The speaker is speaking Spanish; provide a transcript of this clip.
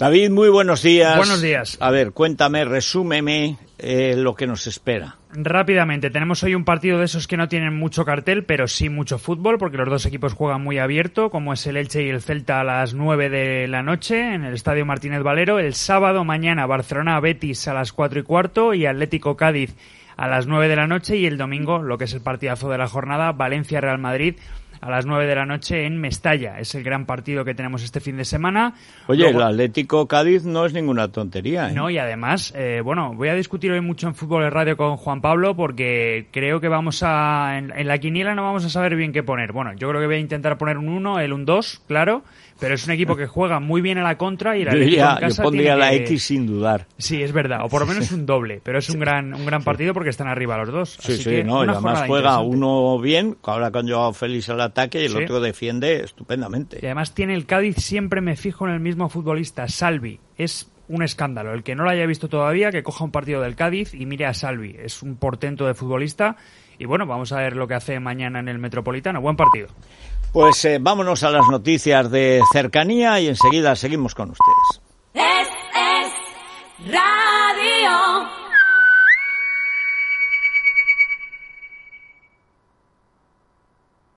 David, muy buenos días. Buenos días. A ver, cuéntame, resúmeme eh, lo que nos espera. Rápidamente, tenemos hoy un partido de esos que no tienen mucho cartel, pero sí mucho fútbol, porque los dos equipos juegan muy abierto, como es el Elche y el Celta a las 9 de la noche en el Estadio Martínez Valero. El sábado mañana Barcelona-Betis a las 4 y cuarto y Atlético Cádiz a las 9 de la noche y el domingo, lo que es el partidazo de la jornada, Valencia-Real Madrid a las 9 de la noche en Mestalla. Es el gran partido que tenemos este fin de semana. Oye, el Atlético Cádiz no es ninguna tontería. ¿eh? No, y además, eh, bueno, voy a discutir hoy mucho en Fútbol de Radio con Juan Pablo porque creo que vamos a. En, en, la quiniela no vamos a saber bien qué poner. Bueno, yo creo que voy a intentar poner un 1, el un 2, claro. Pero es un equipo que juega muy bien a la contra y Atlético yo, en casa yo pondría tiene la que- X sin dudar. Sí, es verdad, o por lo menos un doble, pero es un gran un gran partido porque están arriba los dos. Sí, Así sí, que no, y además juega uno bien, ahora con Joao Félix al ataque y el Sí. otro defiende estupendamente. Y además tiene el Cádiz, siempre me fijo en el mismo futbolista, Salvi. Es un escándalo. El que no lo haya visto todavía, que coja un partido del Cádiz y mire a Salvi. Es un portento de futbolista. Y bueno, vamos a ver lo que hace mañana en el Metropolitano. Buen partido. Pues eh, vámonos a las noticias de cercanía y enseguida seguimos con ustedes. Es, es,